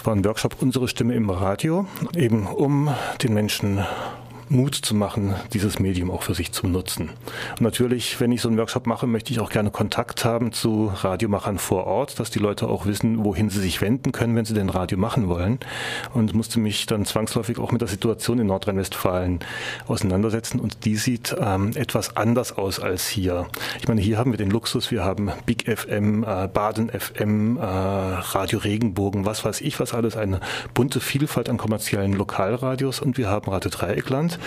Das war ein Workshop Unsere Stimme im Radio, eben um den Menschen Mut zu machen, dieses Medium auch für sich zu nutzen. Und natürlich, wenn ich so einen Workshop mache, möchte ich auch gerne Kontakt haben zu Radiomachern vor Ort, dass die Leute auch wissen, wohin sie sich wenden können, wenn sie denn Radio machen wollen. Und musste mich dann zwangsläufig auch mit der Situation in Nordrhein-Westfalen auseinandersetzen. Und die sieht ähm, etwas anders aus als hier. Ich meine, hier haben wir den Luxus, wir haben Big FM, äh, Baden FM, äh, Radio Regenbogen, was weiß ich, was alles, eine bunte Vielfalt an kommerziellen Lokalradios und wir haben Radio Dreieckland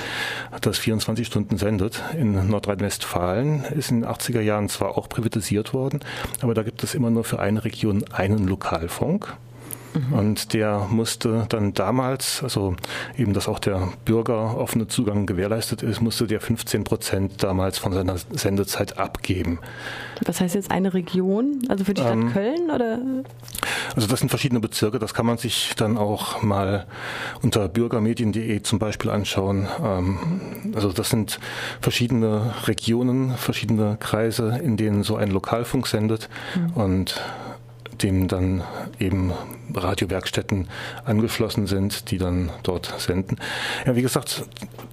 das 24 Stunden sendet in Nordrhein-Westfalen, ist in den 80er Jahren zwar auch privatisiert worden, aber da gibt es immer nur für eine Region einen Lokalfunk. Mhm. Und der musste dann damals, also eben, dass auch der Bürger offene Zugang gewährleistet ist, musste der 15 Prozent damals von seiner Sendezeit abgeben. Was heißt jetzt eine Region? Also für die Stadt ähm, Köln oder? Also das sind verschiedene Bezirke. Das kann man sich dann auch mal unter bürgermedien.de zum Beispiel anschauen. Ähm, also das sind verschiedene Regionen, verschiedene Kreise, in denen so ein Lokalfunk sendet. Mhm. Und dem dann eben Radiowerkstätten angeschlossen sind, die dann dort senden. Ja, wie gesagt,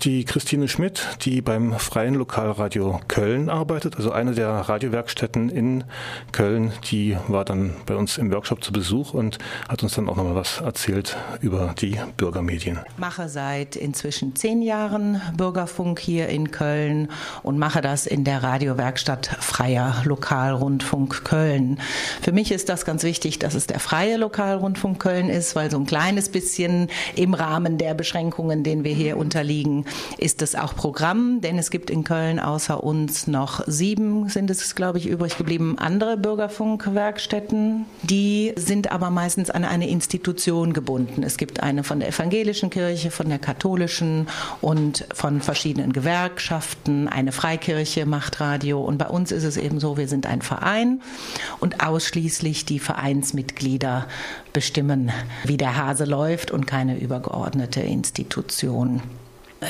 die Christine Schmidt, die beim Freien Lokalradio Köln arbeitet, also eine der Radiowerkstätten in Köln, die war dann bei uns im Workshop zu Besuch und hat uns dann auch nochmal was erzählt über die Bürgermedien. Mache seit inzwischen zehn Jahren Bürgerfunk hier in Köln und mache das in der Radiowerkstatt Freier Lokalrundfunk Köln. Für mich ist das ganz wichtig, dass es der freie Lokalrundfunk Rundfunk Köln ist, weil so ein kleines bisschen im Rahmen der Beschränkungen, denen wir hier unterliegen, ist es auch Programm, denn es gibt in Köln außer uns noch sieben, sind es glaube ich übrig geblieben, andere Bürgerfunkwerkstätten. Die sind aber meistens an eine Institution gebunden. Es gibt eine von der evangelischen Kirche, von der katholischen und von verschiedenen Gewerkschaften. Eine Freikirche macht Radio und bei uns ist es eben so, wir sind ein Verein und ausschließlich die Vereinsmitglieder bestimmen, wie der Hase läuft und keine übergeordnete Institution.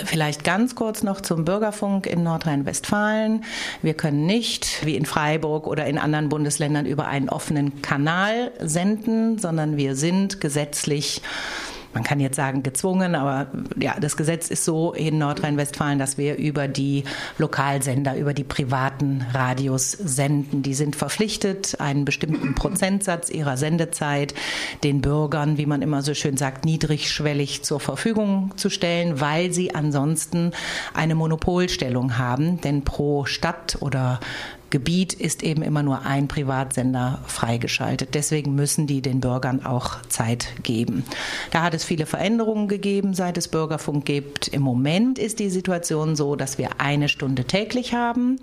Vielleicht ganz kurz noch zum Bürgerfunk in Nordrhein-Westfalen. Wir können nicht, wie in Freiburg oder in anderen Bundesländern, über einen offenen Kanal senden, sondern wir sind gesetzlich man kann jetzt sagen gezwungen, aber ja, das Gesetz ist so in Nordrhein-Westfalen, dass wir über die Lokalsender, über die privaten Radios senden. Die sind verpflichtet, einen bestimmten Prozentsatz ihrer Sendezeit den Bürgern, wie man immer so schön sagt, niedrigschwellig zur Verfügung zu stellen, weil sie ansonsten eine Monopolstellung haben. Denn pro Stadt oder Gebiet ist eben immer nur ein Privatsender freigeschaltet. Deswegen müssen die den Bürgern auch Zeit geben. Da hat es viele Veränderungen gegeben, seit es Bürgerfunk gibt. Im Moment ist die Situation so, dass wir eine Stunde täglich haben.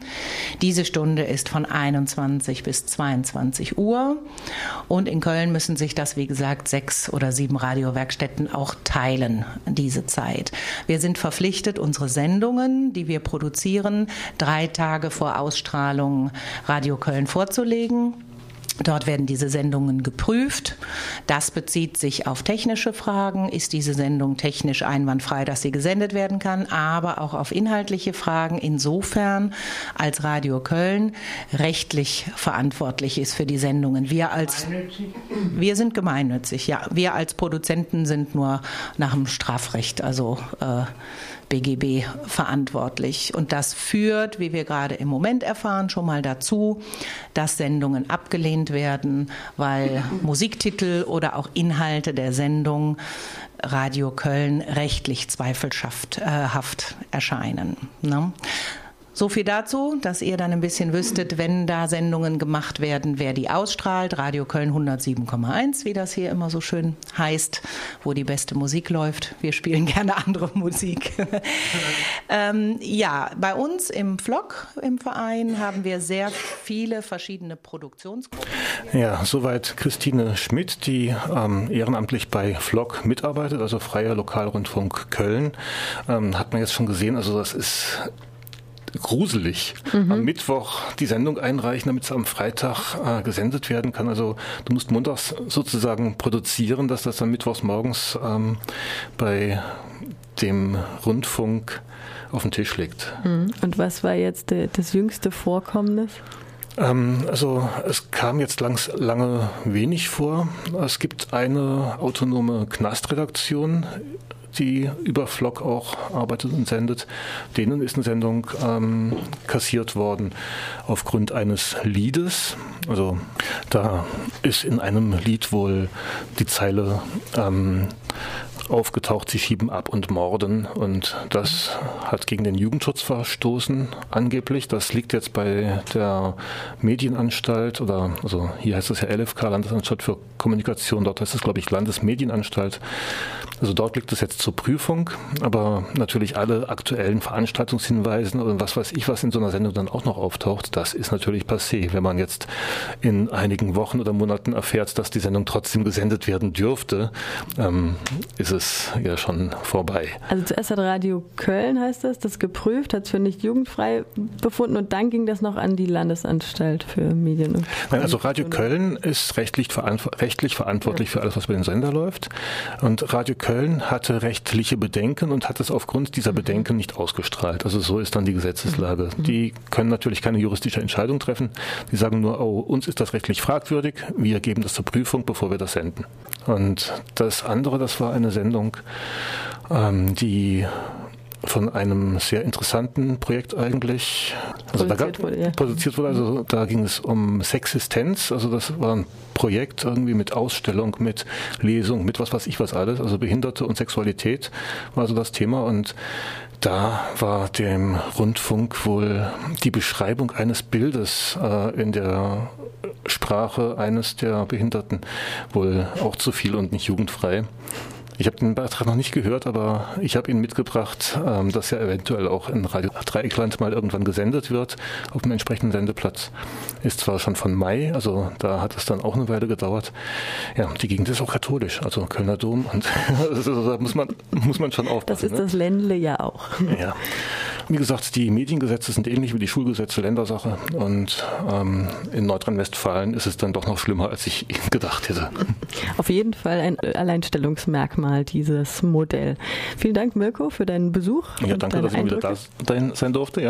Diese Stunde ist von 21 bis 22 Uhr. Und in Köln müssen sich das, wie gesagt, sechs oder sieben Radiowerkstätten auch teilen, diese Zeit. Wir sind verpflichtet, unsere Sendungen, die wir produzieren, drei Tage vor Ausstrahlung Radio Köln vorzulegen. Dort werden diese Sendungen geprüft. Das bezieht sich auf technische Fragen. Ist diese Sendung technisch einwandfrei, dass sie gesendet werden kann? Aber auch auf inhaltliche Fragen. Insofern als Radio Köln rechtlich verantwortlich ist für die Sendungen. Wir als, wir sind gemeinnützig. Ja, wir als Produzenten sind nur nach dem Strafrecht, also, äh, BGB verantwortlich. Und das führt, wie wir gerade im Moment erfahren, schon mal dazu, dass Sendungen abgelehnt werden, weil Musiktitel oder auch Inhalte der Sendung Radio Köln rechtlich zweifelhaft äh, erscheinen. Ne? So viel dazu, dass ihr dann ein bisschen wüsstet, wenn da Sendungen gemacht werden, wer die ausstrahlt. Radio Köln 107,1, wie das hier immer so schön heißt, wo die beste Musik läuft. Wir spielen gerne andere Musik. ähm, ja, bei uns im Vlog im Verein haben wir sehr viele verschiedene Produktionsgruppen. Ja, soweit Christine Schmidt, die ähm, ehrenamtlich bei Vlog mitarbeitet, also Freier Lokalrundfunk Köln. Ähm, hat man jetzt schon gesehen, also das ist gruselig. Mhm. Am Mittwoch die Sendung einreichen, damit es am Freitag äh, gesendet werden kann. Also du musst montags sozusagen produzieren, dass das dann mittwochs morgens ähm, bei dem Rundfunk auf den Tisch liegt. Mhm. Und was war jetzt de, das jüngste Vorkommnis? Ähm, also es kam jetzt langs, lange wenig vor. Es gibt eine autonome Knastredaktion die über Flock auch arbeitet und sendet. Denen ist eine Sendung ähm, kassiert worden aufgrund eines Liedes. Also da ist in einem Lied wohl die Zeile ähm, aufgetaucht, sie schieben ab und morden. Und das hat gegen den Jugendschutz verstoßen, angeblich. Das liegt jetzt bei der Medienanstalt oder, also hier heißt es ja LFK, Landesanstalt für Kommunikation, dort heißt es, glaube ich, Landesmedienanstalt. Also dort liegt es jetzt zur Prüfung, aber natürlich alle aktuellen Veranstaltungshinweisen und was weiß ich, was in so einer Sendung dann auch noch auftaucht, das ist natürlich passé. Wenn man jetzt in einigen Wochen oder Monaten erfährt, dass die Sendung trotzdem gesendet werden dürfte, ähm, ist es ja schon vorbei. Also zuerst hat Radio Köln, heißt das, das geprüft, hat es für nicht jugendfrei befunden und dann ging das noch an die Landesanstalt für Medien. Und Nein, also Radio Köln ist rechtlich, rechtlich verantwortlich für alles, was bei den Sender läuft. Und Radio Köln Köln hatte rechtliche Bedenken und hat es aufgrund dieser mhm. Bedenken nicht ausgestrahlt. Also so ist dann die Gesetzeslage. Mhm. Die können natürlich keine juristische Entscheidung treffen. Die sagen nur, oh, uns ist das rechtlich fragwürdig, wir geben das zur Prüfung, bevor wir das senden. Und das andere, das war eine Sendung, ähm, die von einem sehr interessanten Projekt eigentlich also produziert, da, wurde, ja. produziert wurde. Also da ging es um Sexistenz. Also das war ein Projekt irgendwie mit Ausstellung, mit Lesung, mit was weiß ich was alles. Also Behinderte und Sexualität war so das Thema und da war dem Rundfunk wohl die Beschreibung eines Bildes äh, in der Sprache eines der Behinderten wohl auch zu viel und nicht jugendfrei. Ich habe den Beitrag noch nicht gehört, aber ich habe ihn mitgebracht, ähm, dass er eventuell auch in Radio Dreieckland mal irgendwann gesendet wird auf dem entsprechenden Sendeplatz. Ist zwar schon von Mai, also da hat es dann auch eine Weile gedauert. Ja, die Gegend ist auch katholisch, also Kölner Dom und also, da muss man, muss man schon aufpassen. Das ist ne? das Ländle ja auch. Ja. Wie gesagt, die Mediengesetze sind ähnlich wie die Schulgesetze Ländersache und ähm, in Nordrhein-Westfalen ist es dann doch noch schlimmer, als ich gedacht hätte. Auf jeden Fall ein Alleinstellungsmerkmal dieses Modell. Vielen Dank, Mirko, für deinen Besuch. Ja, danke, dass ich wieder da sein durfte. Ja.